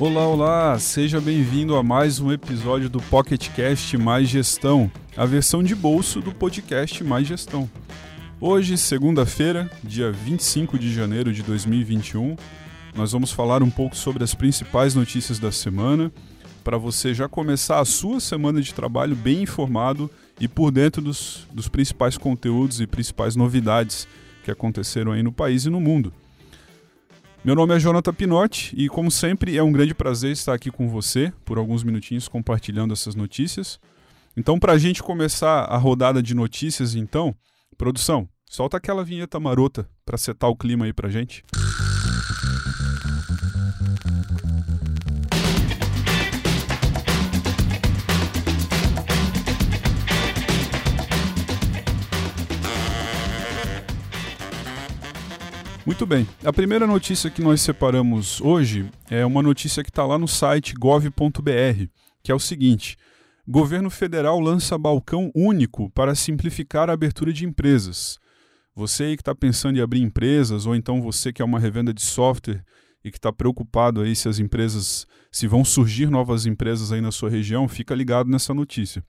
Olá, olá! Seja bem-vindo a mais um episódio do PocketCast Mais Gestão, a versão de bolso do podcast Mais Gestão. Hoje, segunda-feira, dia 25 de janeiro de 2021, nós vamos falar um pouco sobre as principais notícias da semana, para você já começar a sua semana de trabalho bem informado e por dentro dos, dos principais conteúdos e principais novidades que aconteceram aí no país e no mundo. Meu nome é Jonathan Pinotti e, como sempre, é um grande prazer estar aqui com você por alguns minutinhos compartilhando essas notícias. Então, para a gente começar a rodada de notícias, então, produção, solta aquela vinheta marota para setar o clima aí para gente. Muito bem. A primeira notícia que nós separamos hoje é uma notícia que está lá no site gov.br, que é o seguinte: Governo federal lança balcão único para simplificar a abertura de empresas. Você aí que está pensando em abrir empresas, ou então você que é uma revenda de software e que está preocupado aí se as empresas, se vão surgir novas empresas aí na sua região, fica ligado nessa notícia.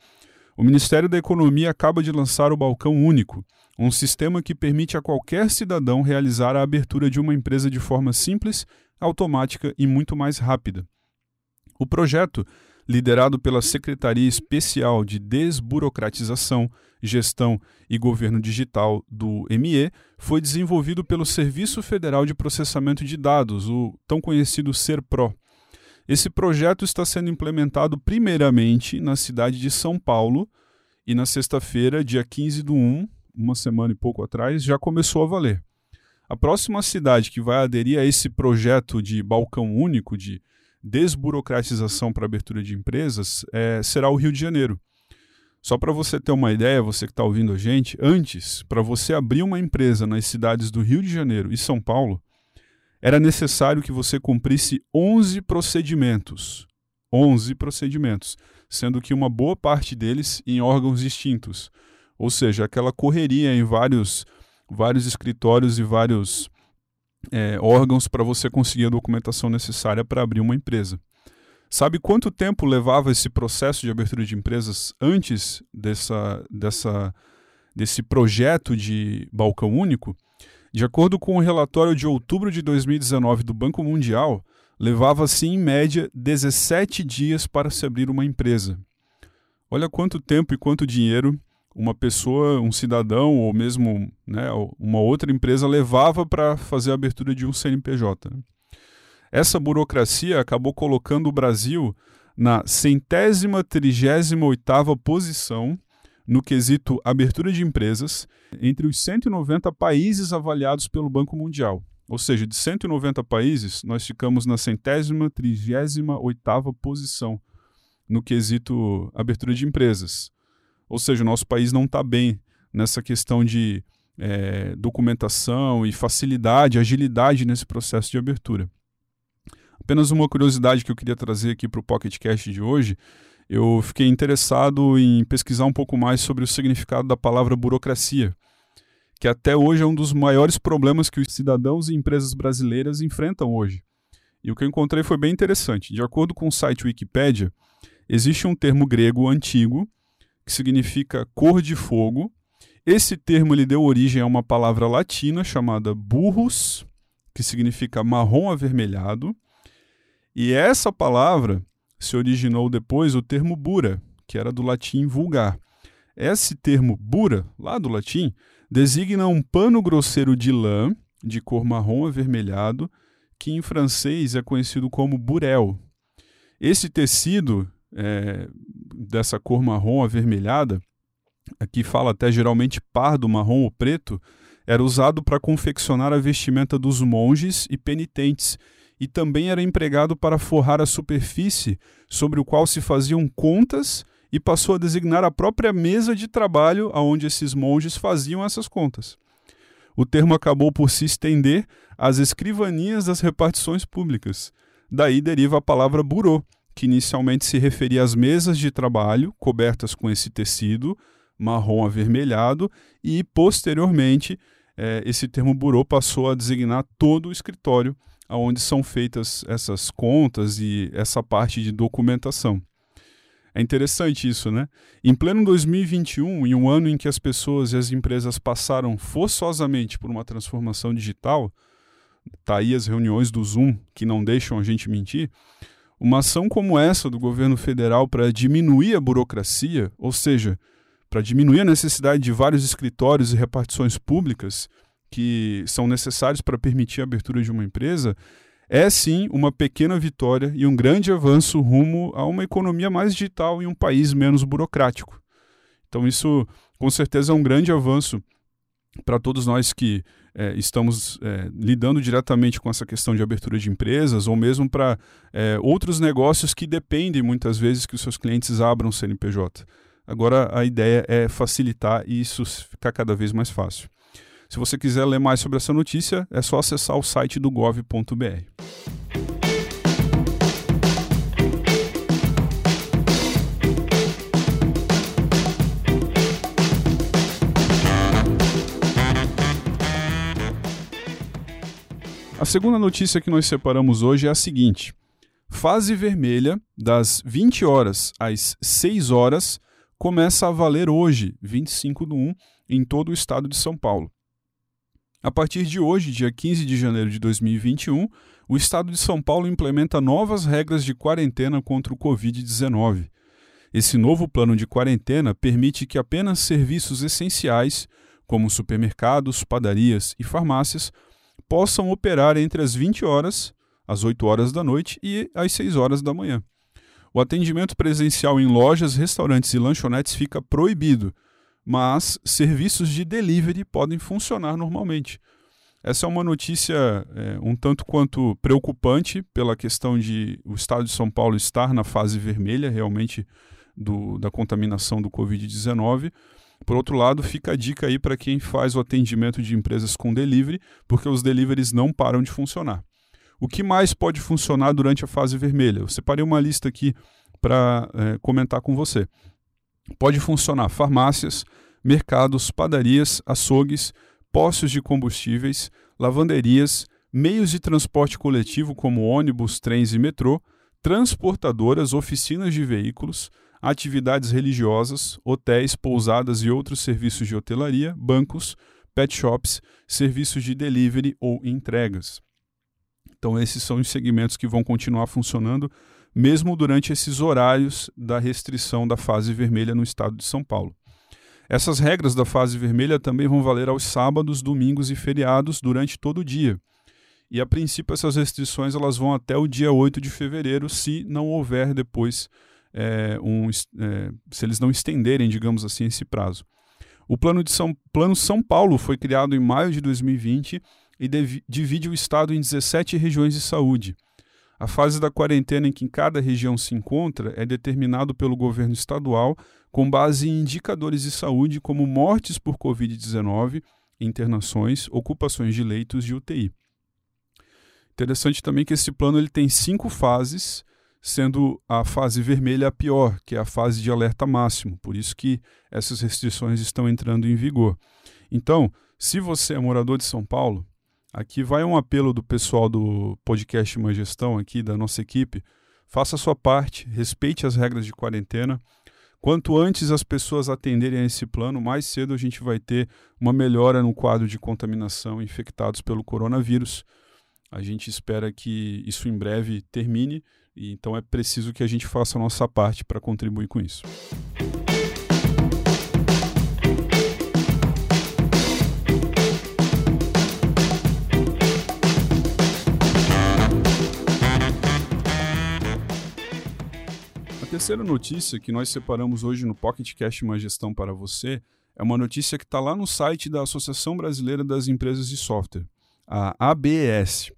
O Ministério da Economia acaba de lançar o balcão único um sistema que permite a qualquer cidadão realizar a abertura de uma empresa de forma simples, automática e muito mais rápida. O projeto, liderado pela Secretaria Especial de Desburocratização, Gestão e Governo Digital do ME, foi desenvolvido pelo Serviço Federal de Processamento de Dados, o tão conhecido SERPRO. Esse projeto está sendo implementado primeiramente na cidade de São Paulo e na sexta-feira, dia 15 do 1, uma semana e pouco atrás, já começou a valer. A próxima cidade que vai aderir a esse projeto de balcão único, de desburocratização para abertura de empresas, é, será o Rio de Janeiro. Só para você ter uma ideia, você que está ouvindo a gente, antes, para você abrir uma empresa nas cidades do Rio de Janeiro e São Paulo, era necessário que você cumprisse 11 procedimentos. 11 procedimentos, sendo que uma boa parte deles em órgãos distintos. Ou seja, aquela correria em vários, vários escritórios e vários é, órgãos para você conseguir a documentação necessária para abrir uma empresa. Sabe quanto tempo levava esse processo de abertura de empresas antes dessa, dessa, desse projeto de balcão único? De acordo com o relatório de outubro de 2019 do Banco Mundial, levava-se em média 17 dias para se abrir uma empresa. Olha quanto tempo e quanto dinheiro uma pessoa, um cidadão ou mesmo né, uma outra empresa levava para fazer a abertura de um CNPJ. Essa burocracia acabou colocando o Brasil na centésima trigésima oitava posição no quesito abertura de empresas entre os 190 países avaliados pelo Banco Mundial. Ou seja, de 190 países, nós ficamos na centésima trigésima oitava posição no quesito abertura de empresas. Ou seja, o nosso país não está bem nessa questão de é, documentação e facilidade, agilidade nesse processo de abertura. Apenas uma curiosidade que eu queria trazer aqui para o PocketCast de hoje. Eu fiquei interessado em pesquisar um pouco mais sobre o significado da palavra burocracia, que até hoje é um dos maiores problemas que os cidadãos e empresas brasileiras enfrentam hoje. E o que eu encontrei foi bem interessante. De acordo com o site Wikipedia, existe um termo grego antigo que significa cor de fogo. Esse termo lhe deu origem a uma palavra latina chamada burrus, que significa marrom avermelhado. E essa palavra se originou depois o termo bura, que era do latim vulgar. Esse termo bura, lá do latim, designa um pano grosseiro de lã, de cor marrom avermelhado, que em francês é conhecido como burel. Esse tecido é, dessa cor marrom avermelhada, aqui fala até geralmente pardo, marrom ou preto, era usado para confeccionar a vestimenta dos monges e penitentes, e também era empregado para forrar a superfície sobre o qual se faziam contas e passou a designar a própria mesa de trabalho aonde esses monges faziam essas contas. O termo acabou por se estender às escrivanias das repartições públicas. Daí deriva a palavra burô, que inicialmente se referia às mesas de trabalho cobertas com esse tecido marrom avermelhado e, posteriormente, eh, esse termo burô passou a designar todo o escritório onde são feitas essas contas e essa parte de documentação. É interessante isso, né? Em pleno 2021, em um ano em que as pessoas e as empresas passaram forçosamente por uma transformação digital, tá aí as reuniões do Zoom que não deixam a gente mentir, uma ação como essa do governo federal para diminuir a burocracia, ou seja, para diminuir a necessidade de vários escritórios e repartições públicas que são necessários para permitir a abertura de uma empresa, é sim uma pequena vitória e um grande avanço rumo a uma economia mais digital e um país menos burocrático. Então, isso com certeza é um grande avanço para todos nós que é, estamos é, lidando diretamente com essa questão de abertura de empresas ou mesmo para é, outros negócios que dependem muitas vezes que os seus clientes abram CNPJ. Agora a ideia é facilitar e isso ficar cada vez mais fácil. Se você quiser ler mais sobre essa notícia, é só acessar o site do gov.br. A segunda notícia que nós separamos hoje é a seguinte: fase vermelha, das 20 horas às 6 horas, começa a valer hoje, 25 de 1, em todo o estado de São Paulo. A partir de hoje, dia 15 de janeiro de 2021, o estado de São Paulo implementa novas regras de quarentena contra o Covid-19. Esse novo plano de quarentena permite que apenas serviços essenciais, como supermercados, padarias e farmácias, possam operar entre as 20 horas, às 8 horas da noite e às 6 horas da manhã. O atendimento presencial em lojas, restaurantes e lanchonetes fica proibido, mas serviços de delivery podem funcionar normalmente. Essa é uma notícia é, um tanto quanto preocupante pela questão de o estado de São Paulo estar na fase vermelha realmente do, da contaminação do Covid-19. Por outro lado, fica a dica aí para quem faz o atendimento de empresas com delivery, porque os deliveries não param de funcionar. O que mais pode funcionar durante a fase vermelha? Eu separei uma lista aqui para é, comentar com você. Pode funcionar farmácias, mercados, padarias, açougues, postos de combustíveis, lavanderias, meios de transporte coletivo como ônibus, trens e metrô, transportadoras, oficinas de veículos, atividades religiosas, hotéis, pousadas e outros serviços de hotelaria, bancos, pet shops, serviços de delivery ou entregas. Então, esses são os segmentos que vão continuar funcionando mesmo durante esses horários da restrição da fase vermelha no estado de São Paulo. Essas regras da fase vermelha também vão valer aos sábados, domingos e feriados durante todo o dia. E a princípio essas restrições elas vão até o dia 8 de fevereiro, se não houver depois é, um, é, se eles não estenderem, digamos assim, esse prazo. O plano, de São, plano São Paulo foi criado em maio de 2020 e divide o estado em 17 regiões de saúde. A fase da quarentena em que cada região se encontra é determinado pelo governo estadual com base em indicadores de saúde como mortes por Covid-19, internações, ocupações de leitos de UTI. Interessante também que esse plano ele tem cinco fases, sendo a fase vermelha a pior, que é a fase de alerta máximo, por isso que essas restrições estão entrando em vigor. Então, se você é morador de São Paulo, Aqui vai um apelo do pessoal do podcast Uma Gestão aqui, da nossa equipe. Faça a sua parte, respeite as regras de quarentena. Quanto antes as pessoas atenderem a esse plano, mais cedo a gente vai ter uma melhora no quadro de contaminação infectados pelo coronavírus. A gente espera que isso em breve termine, e então é preciso que a gente faça a nossa parte para contribuir com isso. Terceira notícia que nós separamos hoje no PocketCast Uma Gestão para Você é uma notícia que está lá no site da Associação Brasileira das Empresas de Software, a ABS.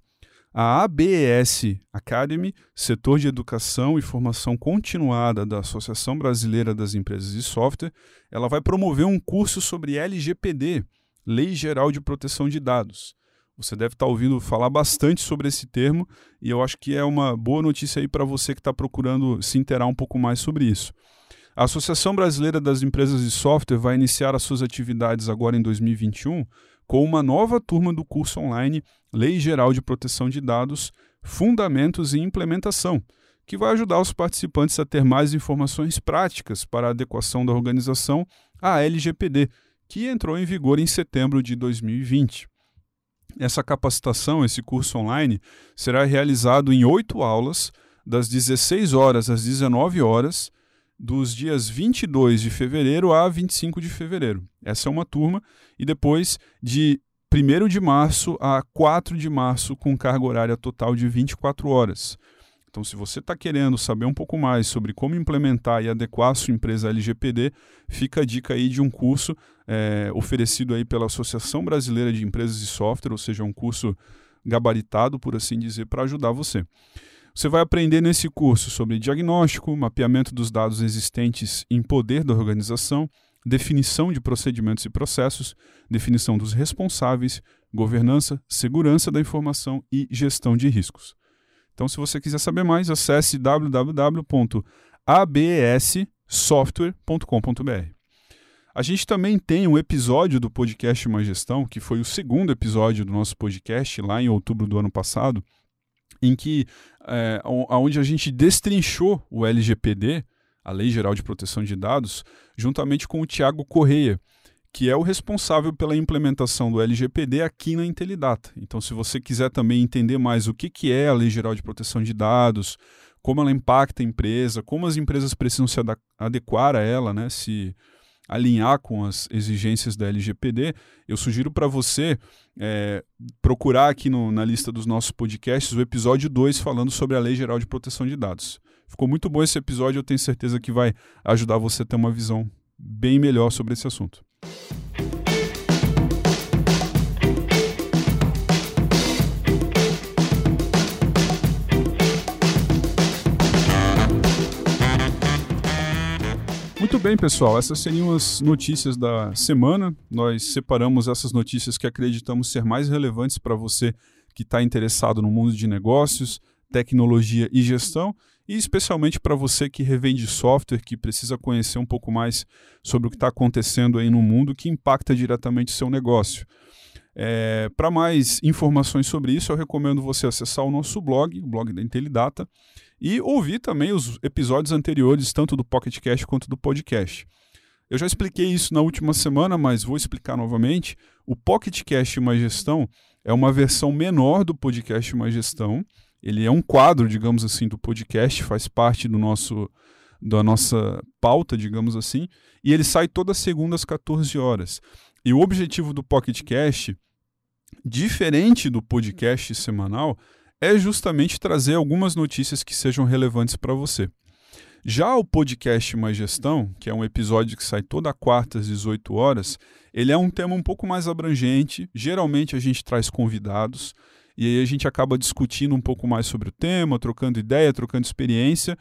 A ABS Academy, setor de educação e formação continuada da Associação Brasileira das Empresas de Software, ela vai promover um curso sobre LGPD, Lei Geral de Proteção de Dados. Você deve estar ouvindo falar bastante sobre esse termo e eu acho que é uma boa notícia aí para você que está procurando se interar um pouco mais sobre isso. A Associação Brasileira das Empresas de Software vai iniciar as suas atividades agora em 2021 com uma nova turma do curso online Lei Geral de Proteção de Dados, Fundamentos e Implementação, que vai ajudar os participantes a ter mais informações práticas para a adequação da organização à LGPD, que entrou em vigor em setembro de 2020. Essa capacitação, esse curso online, será realizado em oito aulas, das 16 horas às 19 horas, dos dias 22 de fevereiro a 25 de fevereiro. Essa é uma turma, e depois de 1 de março a 4 de março, com carga horária total de 24 horas. Então, se você está querendo saber um pouco mais sobre como implementar e adequar a sua empresa LGPD, fica a dica aí de um curso é, oferecido aí pela Associação Brasileira de Empresas de Software, ou seja, um curso gabaritado, por assim dizer, para ajudar você. Você vai aprender nesse curso sobre diagnóstico, mapeamento dos dados existentes em poder da organização, definição de procedimentos e processos, definição dos responsáveis, governança, segurança da informação e gestão de riscos. Então, se você quiser saber mais, acesse www.abssoftware.com.br. A gente também tem um episódio do podcast Uma Gestão, que foi o segundo episódio do nosso podcast, lá em outubro do ano passado, em que é, onde a gente destrinchou o LGPD, a Lei Geral de Proteção de Dados, juntamente com o Tiago Correia, que é o responsável pela implementação do LGPD aqui na Intelidata. Então, se você quiser também entender mais o que, que é a Lei Geral de Proteção de Dados, como ela impacta a empresa, como as empresas precisam se adequar a ela, né, se alinhar com as exigências da LGPD, eu sugiro para você é, procurar aqui no, na lista dos nossos podcasts o episódio 2 falando sobre a Lei Geral de Proteção de Dados. Ficou muito bom esse episódio, eu tenho certeza que vai ajudar você a ter uma visão bem melhor sobre esse assunto. Bem, pessoal. Essas seriam as notícias da semana. Nós separamos essas notícias que acreditamos ser mais relevantes para você que está interessado no mundo de negócios, tecnologia e gestão e especialmente para você que revende software, que precisa conhecer um pouco mais sobre o que está acontecendo aí no mundo que impacta diretamente seu negócio. É, para mais informações sobre isso, eu recomendo você acessar o nosso blog, o blog da Intelidata, e ouvir também os episódios anteriores, tanto do PocketCast quanto do podcast. Eu já expliquei isso na última semana, mas vou explicar novamente. O PocketCast Mais Gestão é uma versão menor do podcast Mais Gestão, ele é um quadro, digamos assim, do podcast, faz parte do nosso da nossa pauta, digamos assim, e ele sai toda segunda às 14 horas. E o objetivo do Pocket Cast, diferente do podcast semanal, é justamente trazer algumas notícias que sejam relevantes para você. Já o podcast Mais Gestão, que é um episódio que sai toda quarta às 18 horas, ele é um tema um pouco mais abrangente. Geralmente a gente traz convidados e aí a gente acaba discutindo um pouco mais sobre o tema, trocando ideia, trocando experiência,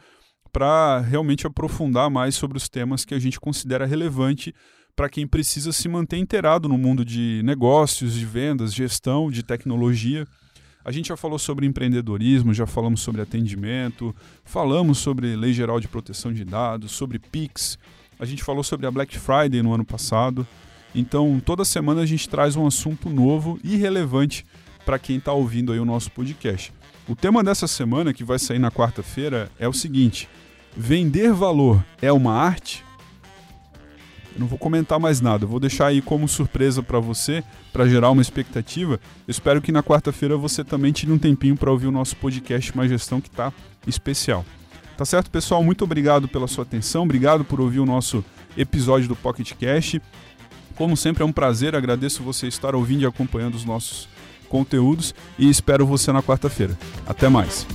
para realmente aprofundar mais sobre os temas que a gente considera relevante para quem precisa se manter inteirado no mundo de negócios, de vendas, gestão, de tecnologia. A gente já falou sobre empreendedorismo, já falamos sobre atendimento, falamos sobre lei geral de proteção de dados, sobre PIX, a gente falou sobre a Black Friday no ano passado. Então, toda semana a gente traz um assunto novo e relevante para quem está ouvindo aí o nosso podcast. O tema dessa semana, que vai sair na quarta-feira, é o seguinte: vender valor é uma arte? Não vou comentar mais nada, vou deixar aí como surpresa para você, para gerar uma expectativa. Espero que na quarta-feira você também tire um tempinho para ouvir o nosso podcast Mais Gestão, que está especial. Tá certo, pessoal? Muito obrigado pela sua atenção, obrigado por ouvir o nosso episódio do Pocket Cash. Como sempre, é um prazer, agradeço você estar ouvindo e acompanhando os nossos conteúdos e espero você na quarta-feira. Até mais.